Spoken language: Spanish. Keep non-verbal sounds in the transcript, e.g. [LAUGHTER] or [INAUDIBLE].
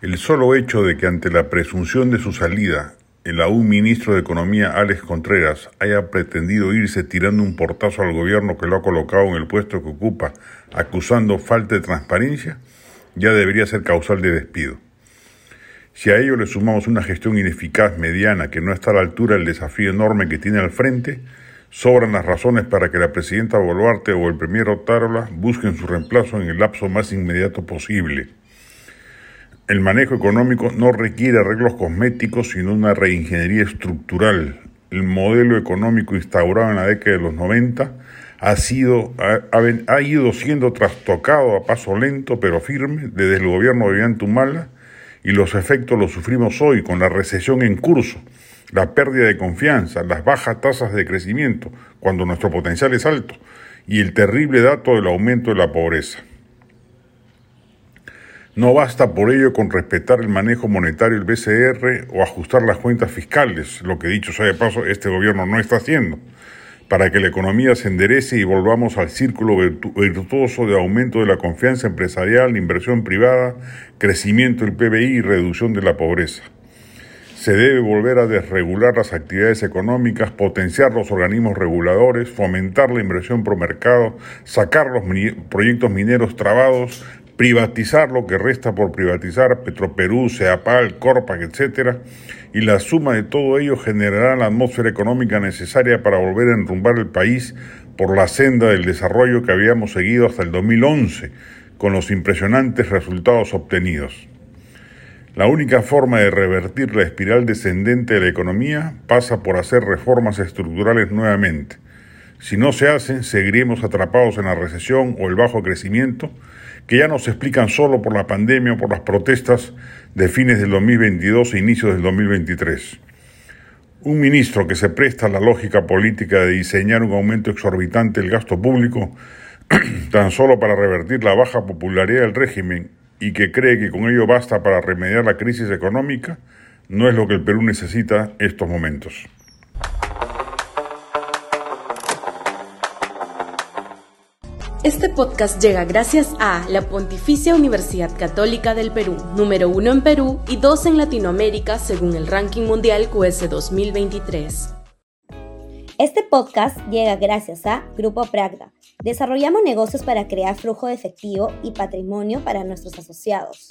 El solo hecho de que ante la presunción de su salida, el aún ministro de Economía Alex Contreras haya pretendido irse tirando un portazo al gobierno que lo ha colocado en el puesto que ocupa, acusando falta de transparencia, ya debería ser causal de despido. Si a ello le sumamos una gestión ineficaz, mediana, que no está a la altura del desafío enorme que tiene al frente, sobran las razones para que la presidenta Boluarte o el premier Otárola busquen su reemplazo en el lapso más inmediato posible. El manejo económico no requiere arreglos cosméticos, sino una reingeniería estructural. El modelo económico instaurado en la década de los 90 ha, sido, ha, ido siendo trastocado a paso lento pero firme desde el gobierno de Humala y los efectos los sufrimos hoy con la recesión en curso, la pérdida de confianza, las bajas tasas de crecimiento cuando nuestro potencial es alto y el terrible dato del aumento de la pobreza. No basta por ello con respetar el manejo monetario del BCR o ajustar las cuentas fiscales, lo que dicho sea de paso este gobierno no está haciendo, para que la economía se enderece y volvamos al círculo virtuoso de aumento de la confianza empresarial, inversión privada, crecimiento del PBI y reducción de la pobreza. Se debe volver a desregular las actividades económicas, potenciar los organismos reguladores, fomentar la inversión pro mercado, sacar los proyectos mineros trabados, privatizar lo que resta por privatizar, Petroperú, Ceapal, Corpac, etc., y la suma de todo ello generará la atmósfera económica necesaria para volver a enrumbar el país por la senda del desarrollo que habíamos seguido hasta el 2011, con los impresionantes resultados obtenidos. La única forma de revertir la espiral descendente de la economía pasa por hacer reformas estructurales nuevamente. Si no se hacen, seguiremos atrapados en la recesión o el bajo crecimiento, que ya no se explican solo por la pandemia o por las protestas de fines del 2022 e inicios del 2023. Un ministro que se presta a la lógica política de diseñar un aumento exorbitante del gasto público [CLEARS THROAT] tan solo para revertir la baja popularidad del régimen y que cree que con ello basta para remediar la crisis económica, no es lo que el Perú necesita estos momentos. Este podcast llega gracias a la Pontificia Universidad Católica del Perú, número uno en Perú y dos en Latinoamérica según el ranking mundial QS 2023. Este podcast llega gracias a Grupo Pragda. Desarrollamos negocios para crear flujo de efectivo y patrimonio para nuestros asociados.